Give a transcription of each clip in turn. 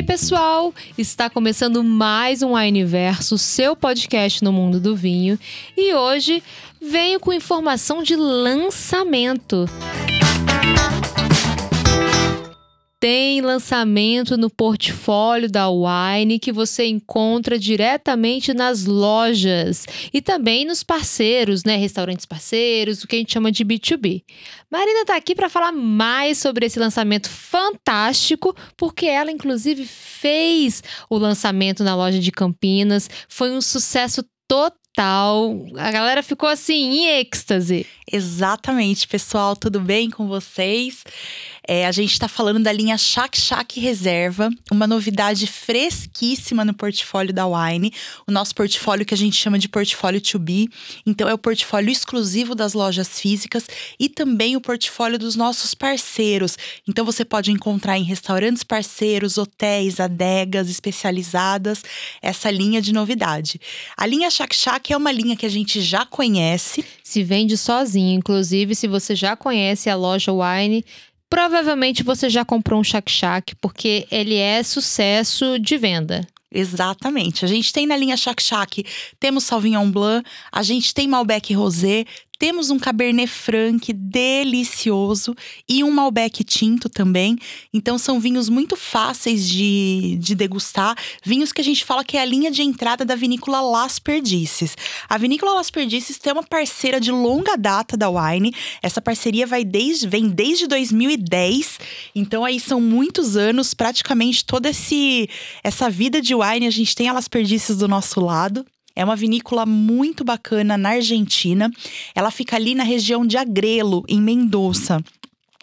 aí, pessoal? Está começando mais um Universo, seu podcast no mundo do vinho. E hoje venho com informação de lançamento. Tem lançamento no portfólio da Wine que você encontra diretamente nas lojas e também nos parceiros, né, restaurantes parceiros, o que a gente chama de B2B. Marina está aqui para falar mais sobre esse lançamento fantástico, porque ela inclusive fez o lançamento na loja de Campinas, foi um sucesso total tal. A galera ficou assim em êxtase. Exatamente, pessoal, tudo bem com vocês? É, a gente está falando da linha Shack Shack Reserva, uma novidade fresquíssima no portfólio da Wine, o nosso portfólio que a gente chama de portfólio to be. Então, é o portfólio exclusivo das lojas físicas e também o portfólio dos nossos parceiros. Então, você pode encontrar em restaurantes parceiros, hotéis, adegas especializadas essa linha de novidade. A linha Shack Shack é uma linha que a gente já conhece. Se vende sozinha, inclusive, se você já conhece a loja Wine Provavelmente você já comprou um Shack Shack, porque ele é sucesso de venda. Exatamente. A gente tem na linha Shack Shack, temos Sauvignon Blanc, a gente tem Malbec Rosé, temos um Cabernet Franc delicioso e um Malbec tinto também. Então são vinhos muito fáceis de, de degustar. Vinhos que a gente fala que é a linha de entrada da vinícola Las Perdices. A vinícola Las Perdices tem uma parceira de longa data da Wine. Essa parceria vai desde, vem desde 2010. Então aí são muitos anos, praticamente toda esse, essa vida de wine a gente tem a Las Perdices do nosso lado. É uma vinícola muito bacana na Argentina. Ela fica ali na região de Agrelo, em Mendoza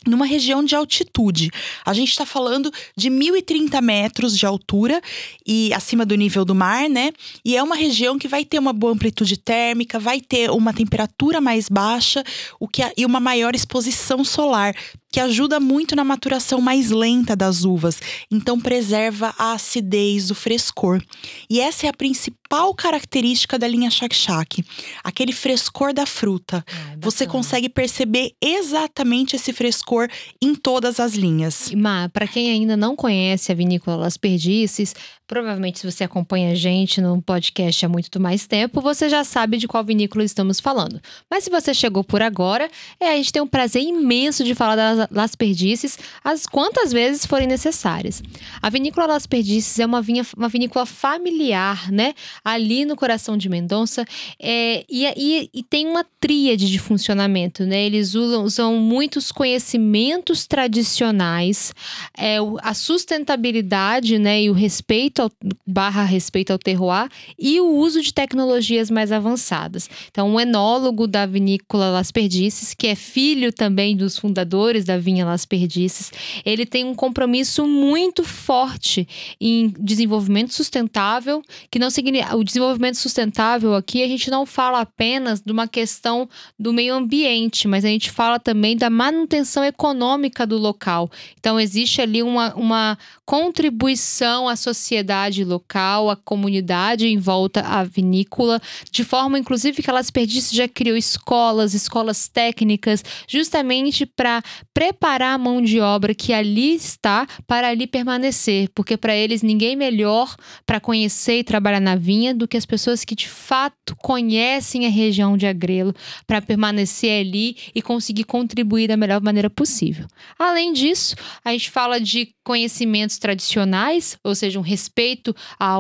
numa região de altitude. A gente está falando de 1.030 metros de altura e acima do nível do mar, né? E é uma região que vai ter uma boa amplitude térmica, vai ter uma temperatura mais baixa, o que e uma maior exposição solar, que ajuda muito na maturação mais lenta das uvas, então preserva a acidez, o frescor. E essa é a principal característica da linha Shack, aquele frescor da fruta. Ah, Você consegue perceber exatamente esse frescor em todas as linhas. Ma, para quem ainda não conhece a vinícola Las Perdices, Provavelmente, se você acompanha a gente no podcast há muito mais tempo, você já sabe de qual vinícola estamos falando. Mas se você chegou por agora, é, a gente tem um prazer imenso de falar das Las Perdices as quantas vezes forem necessárias. A vinícola Las Perdices é uma, vinha, uma vinícola familiar, né? Ali no coração de Mendonça. É, e, e, e, tem uma tríade de funcionamento, né? Eles usam, usam muitos conhecimentos tradicionais, é, a sustentabilidade, né? E o respeito ao, barra respeito ao terroir e o uso de tecnologias mais avançadas. Então, um enólogo da vinícola Las Perdices, que é filho também dos fundadores da vinha Las Perdices, ele tem um compromisso muito forte em desenvolvimento sustentável, que não significa o desenvolvimento sustentável aqui a gente não fala apenas de uma questão do meio ambiente, mas a gente fala também da manutenção econômica do local. Então existe ali uma, uma contribuição à sociedade local, a comunidade em volta à vinícola, de forma inclusive que elas perdissem já criou escolas, escolas técnicas, justamente para preparar a mão de obra que ali está para ali permanecer, porque para eles ninguém melhor para conhecer e trabalhar na vinha do que as pessoas que de fato conhecem a região de Agrelo para permanecer ali e conseguir contribuir da melhor maneira possível. Além disso, a gente fala de conhecimentos tradicionais, ou seja, um respeito à,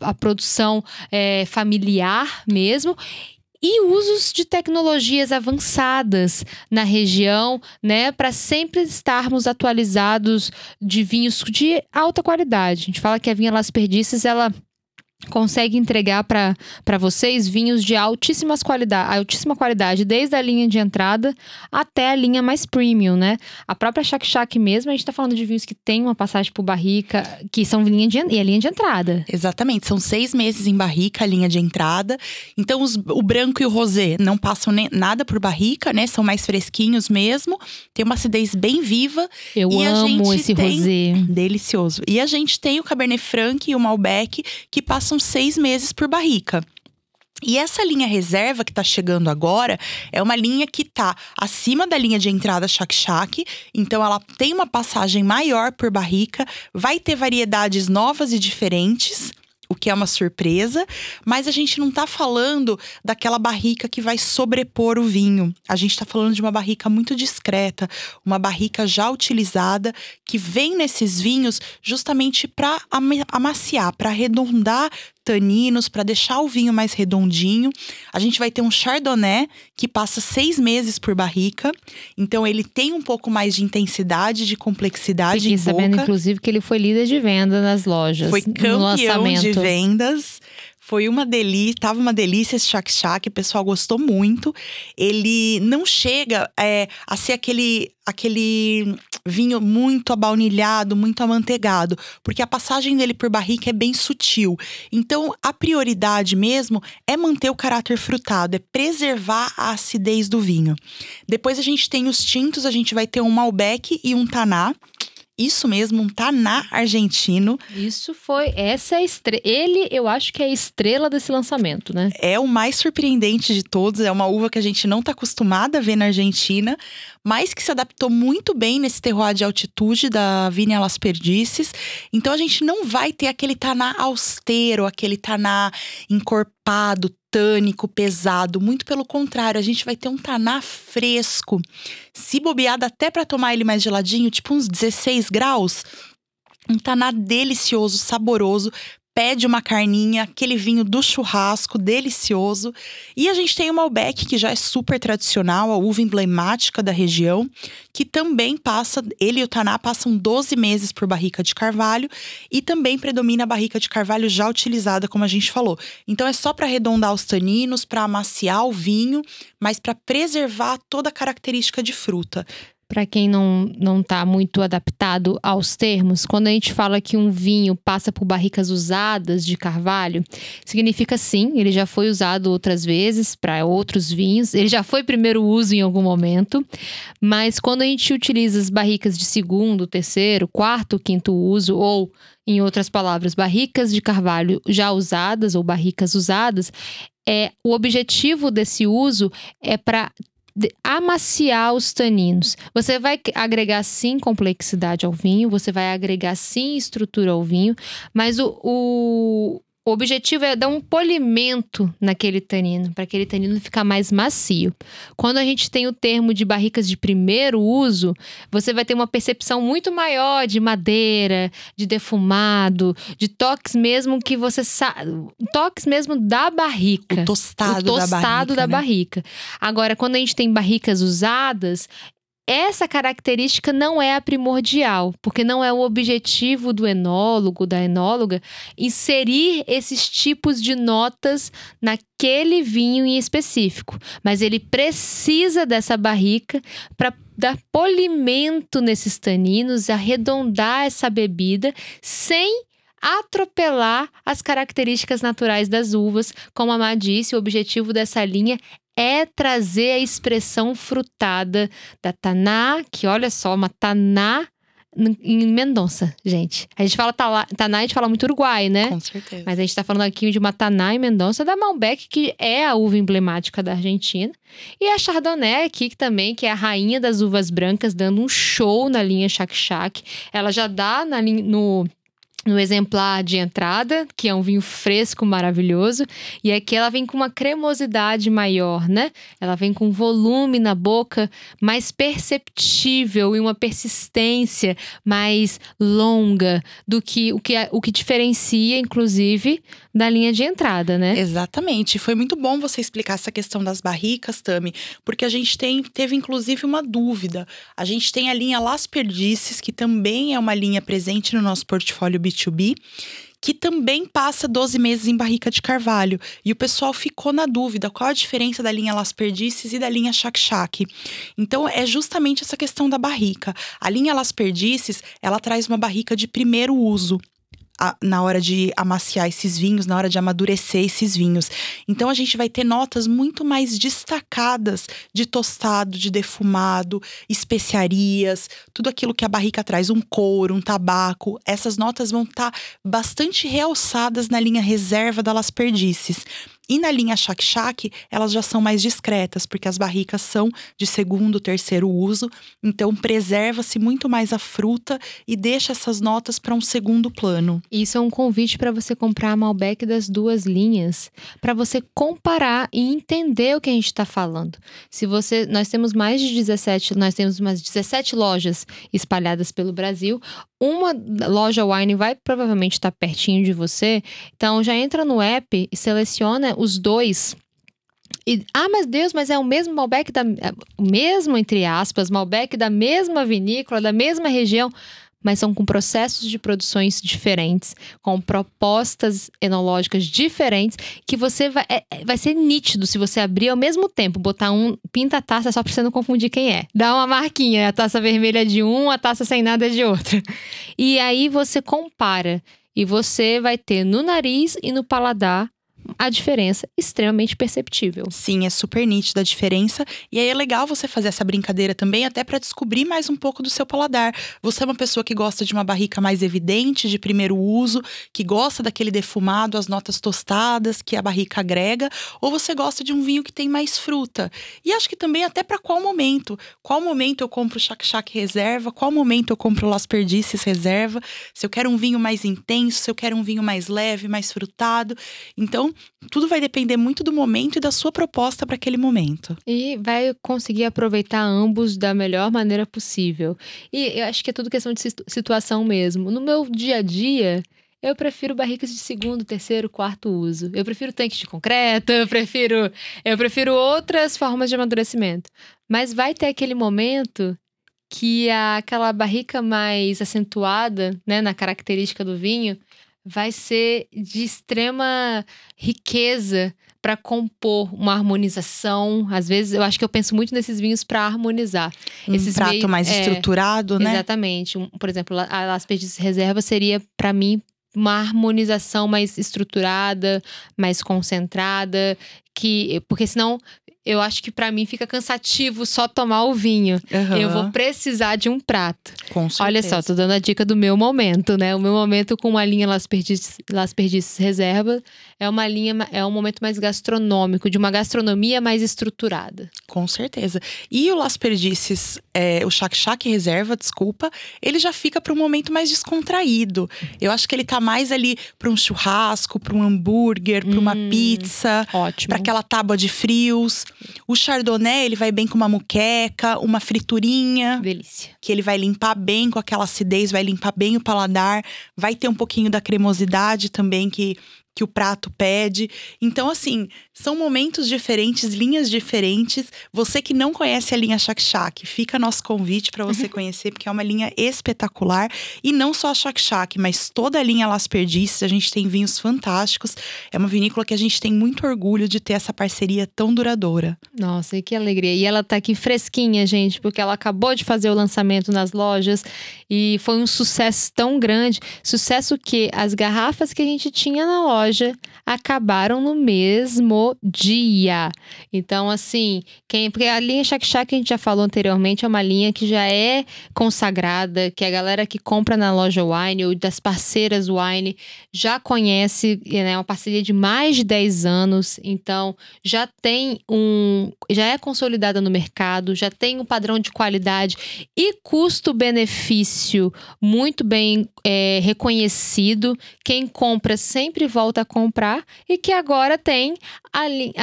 à produção é, familiar mesmo e usos de tecnologias avançadas na região, né, para sempre estarmos atualizados de vinhos de alta qualidade. A gente fala que a vinha Las Perdices, ela consegue entregar para vocês vinhos de altíssimas qualidade, altíssima qualidade, desde a linha de entrada até a linha mais premium, né? A própria Shack Shack mesmo, a gente está falando de vinhos que tem uma passagem por barrica, que são linha de, e a linha de entrada. Exatamente, são seis meses em barrica, a linha de entrada. Então, os, o branco e o rosé não passam nem, nada por barrica, né? São mais fresquinhos mesmo. Tem uma acidez bem viva. Eu e amo esse tem, rosé. Delicioso. E a gente tem o Cabernet Franc e o Malbec, que passam seis meses por barrica. E essa linha reserva que está chegando agora é uma linha que está acima da linha de entrada Shak então ela tem uma passagem maior por barrica, vai ter variedades novas e diferentes o que é uma surpresa, mas a gente não está falando daquela barrica que vai sobrepor o vinho. A gente está falando de uma barrica muito discreta, uma barrica já utilizada que vem nesses vinhos justamente para amaciar, para arredondar taninos para deixar o vinho mais redondinho. A gente vai ter um chardonnay que passa seis meses por barrica, então ele tem um pouco mais de intensidade, de complexidade Fiquei em boca. sabendo, inclusive, que ele foi líder de venda nas lojas. Foi campeão de vendas. Foi uma delícia, tava uma delícia esse Shak Shak, o pessoal gostou muito. Ele não chega é, a ser aquele, aquele vinho muito abaunilhado, muito amanteigado, porque a passagem dele por barrica é bem sutil. Então, a prioridade mesmo é manter o caráter frutado, é preservar a acidez do vinho. Depois a gente tem os tintos, a gente vai ter um Malbec e um Taná. Isso mesmo, um Taná argentino. Isso foi. Essa é a estrela. Ele, eu acho que é a estrela desse lançamento, né? É o mais surpreendente de todos. É uma uva que a gente não está acostumada a ver na Argentina, mas que se adaptou muito bem nesse terroir de altitude da Vinia Las Perdices. Então a gente não vai ter aquele Taná austero, aquele Taná encorpado, tânico, pesado. Muito pelo contrário, a gente vai ter um taná fresco. Se bobeado até para tomar ele mais geladinho, tipo uns 16 graus. Um taná delicioso, saboroso, pede uma carninha, aquele vinho do churrasco delicioso. E a gente tem o Malbec, que já é super tradicional, a uva emblemática da região, que também passa, ele e o Taná passam 12 meses por barrica de carvalho e também predomina a barrica de carvalho já utilizada, como a gente falou. Então é só para arredondar os taninos, para amaciar o vinho, mas para preservar toda a característica de fruta para quem não não está muito adaptado aos termos, quando a gente fala que um vinho passa por barricas usadas de carvalho, significa sim, ele já foi usado outras vezes para outros vinhos, ele já foi primeiro uso em algum momento, mas quando a gente utiliza as barricas de segundo, terceiro, quarto, quinto uso ou em outras palavras, barricas de carvalho já usadas ou barricas usadas, é o objetivo desse uso é para amaciar os taninos. Você vai agregar sim complexidade ao vinho, você vai agregar sim estrutura ao vinho, mas o, o, o objetivo é dar um polimento naquele tanino, para aquele tanino ficar mais macio. Quando a gente tem o termo de barricas de primeiro uso, você vai ter uma percepção muito maior de madeira, de defumado, de toques mesmo que você sabe. Toques mesmo da barrica. O tostado, o tostado da, barrica, da né? barrica. Agora, quando a gente tem barricas usadas, essa característica não é a primordial, porque não é o objetivo do enólogo, da enóloga, inserir esses tipos de notas naquele vinho em específico. Mas ele precisa dessa barrica para dar polimento nesses taninos, arredondar essa bebida sem atropelar as características naturais das uvas. Como a Má disse, o objetivo dessa linha é trazer a expressão frutada da Taná, que olha só, uma Taná em Mendonça, gente. A gente fala Taná, a gente fala muito Uruguai, né? Com certeza. Mas a gente tá falando aqui de uma Taná em Mendonça da Malbec, que é a uva emblemática da Argentina. E a Chardonnay aqui, que também, que é a rainha das uvas brancas, dando um show na linha Chak Chak. Ela já dá na, no no exemplar de entrada, que é um vinho fresco maravilhoso, e aqui ela vem com uma cremosidade maior, né? Ela vem com volume na boca mais perceptível e uma persistência mais longa do que o que, o que diferencia, inclusive, da linha de entrada, né? Exatamente. Foi muito bom você explicar essa questão das barricas, Tami, porque a gente tem, teve inclusive uma dúvida. A gente tem a linha Las Perdices, que também é uma linha presente no nosso portfólio B2B, que também passa 12 meses em barrica de carvalho. E o pessoal ficou na dúvida qual a diferença da linha Las Perdices e da linha Chak Chak. Então é justamente essa questão da barrica. A linha Las Perdices, ela traz uma barrica de primeiro uso a, na hora de amaciar esses vinhos, na hora de amadurecer esses vinhos. Então a gente vai ter notas muito mais destacadas de tostado, de defumado, especiarias, tudo aquilo que a barrica traz, um couro, um tabaco. Essas notas vão estar tá bastante realçadas na linha reserva da Las Perdices. E na linha Shak Shak, elas já são mais discretas, porque as barricas são de segundo, terceiro uso, então preserva-se muito mais a fruta e deixa essas notas para um segundo plano. Isso é um convite para você comprar Malbec das duas linhas, para você comparar e entender o que a gente está falando. Se você, nós temos mais de 17, nós temos umas 17 lojas espalhadas pelo Brasil. Uma loja wine vai provavelmente estar tá pertinho de você, então já entra no app e seleciona os dois e, ah, mas Deus, mas é o mesmo Malbec da. É, o mesmo, entre aspas, Malbec da mesma vinícola, da mesma região mas são com processos de produções diferentes, com propostas enológicas diferentes, que você vai, é, é, vai ser nítido se você abrir ao mesmo tempo, botar um pinta a taça só para você não confundir quem é. Dá uma marquinha, a taça vermelha é de um, a taça sem nada é de outro. E aí você compara e você vai ter no nariz e no paladar a diferença extremamente perceptível. Sim, é super nítida a diferença. E aí é legal você fazer essa brincadeira também, até para descobrir mais um pouco do seu paladar. Você é uma pessoa que gosta de uma barrica mais evidente, de primeiro uso, que gosta daquele defumado, as notas tostadas que a barrica agrega, ou você gosta de um vinho que tem mais fruta. E acho que também até para qual momento. Qual momento eu compro o Chac Chac Reserva, qual momento eu compro o Las Perdices Reserva, se eu quero um vinho mais intenso, se eu quero um vinho mais leve, mais frutado. Então, tudo vai depender muito do momento e da sua proposta para aquele momento. E vai conseguir aproveitar ambos da melhor maneira possível. E eu acho que é tudo questão de situação mesmo. No meu dia a dia, eu prefiro barricas de segundo, terceiro, quarto uso. Eu prefiro tanques de concreto, eu prefiro, eu prefiro outras formas de amadurecimento. Mas vai ter aquele momento que aquela barrica mais acentuada, né, na característica do vinho, vai ser de extrema riqueza para compor uma harmonização. Às vezes, eu acho que eu penso muito nesses vinhos para harmonizar. Um Esses prato meio, mais é, estruturado, né? Exatamente. Por exemplo, a Las Perdices Reserva seria, para mim, uma harmonização mais estruturada, mais concentrada, que porque senão eu acho que para mim fica cansativo só tomar o vinho. Uhum. Eu vou precisar de um prato. Com certeza. Olha só, tô dando a dica do meu momento, né? O meu momento com uma linha Las Perdices, Las Perdices Reserva é uma linha, é um momento mais gastronômico, de uma gastronomia mais estruturada. Com certeza. E o Las Perdices, é, o Shack Shack Reserva, desculpa, ele já fica para um momento mais descontraído. Eu acho que ele tá mais ali para um churrasco, para um hambúrguer, para uma hum, pizza, para aquela tábua de frios. O Chardonnay, ele vai bem com uma muqueca, uma friturinha. Delícia. Que ele vai limpar bem com aquela acidez, vai limpar bem o paladar, vai ter um pouquinho da cremosidade também que que o prato pede. Então, assim, são momentos diferentes, linhas diferentes. Você que não conhece a linha Shak Shak, fica nosso convite para você conhecer, porque é uma linha espetacular. E não só a Shak Shak, mas toda a linha Las Perdices. A gente tem vinhos fantásticos. É uma vinícola que a gente tem muito orgulho de ter essa parceria tão duradoura. Nossa, e que alegria. E ela tá aqui fresquinha, gente, porque ela acabou de fazer o lançamento nas lojas e foi um sucesso tão grande. Sucesso que as garrafas que a gente tinha na loja loja acabaram no mesmo dia. Então, assim, quem, porque a linha Shak Shak que a gente já falou anteriormente é uma linha que já é consagrada, que a galera que compra na loja Wine ou das parceiras Wine já conhece, né, é uma parceria de mais de 10 anos, então já tem um, já é consolidada no mercado, já tem um padrão de qualidade e custo-benefício muito bem é, reconhecido. Quem compra sempre volta volta a comprar e que agora tem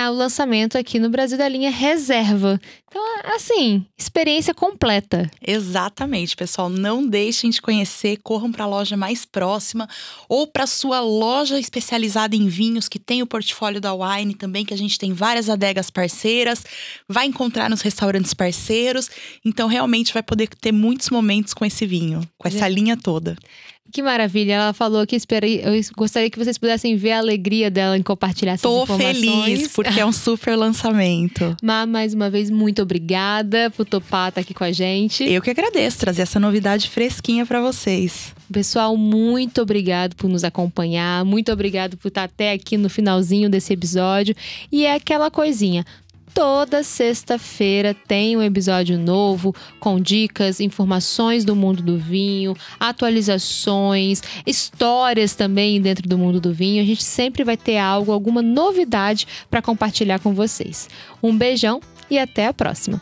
o lançamento aqui no Brasil da linha reserva. Então, assim, experiência completa. Exatamente, pessoal. Não deixem de conhecer, corram para a loja mais próxima ou para sua loja especializada em vinhos que tem o portfólio da Wine também, que a gente tem várias adegas parceiras, vai encontrar nos restaurantes parceiros. Então, realmente vai poder ter muitos momentos com esse vinho, com essa linha toda. Que maravilha. Ela falou que espera, eu gostaria que vocês pudessem ver a alegria dela em compartilhar essas Tô informações. Tô feliz, porque é um super lançamento. Má, mais uma vez, muito obrigada por topar estar aqui com a gente. Eu que agradeço trazer essa novidade fresquinha para vocês. Pessoal, muito obrigado por nos acompanhar. Muito obrigado por estar até aqui no finalzinho desse episódio. E é aquela coisinha toda sexta-feira tem um episódio novo com dicas, informações do mundo do vinho, atualizações, histórias também dentro do mundo do vinho. A gente sempre vai ter algo, alguma novidade para compartilhar com vocês. Um beijão e até a próxima.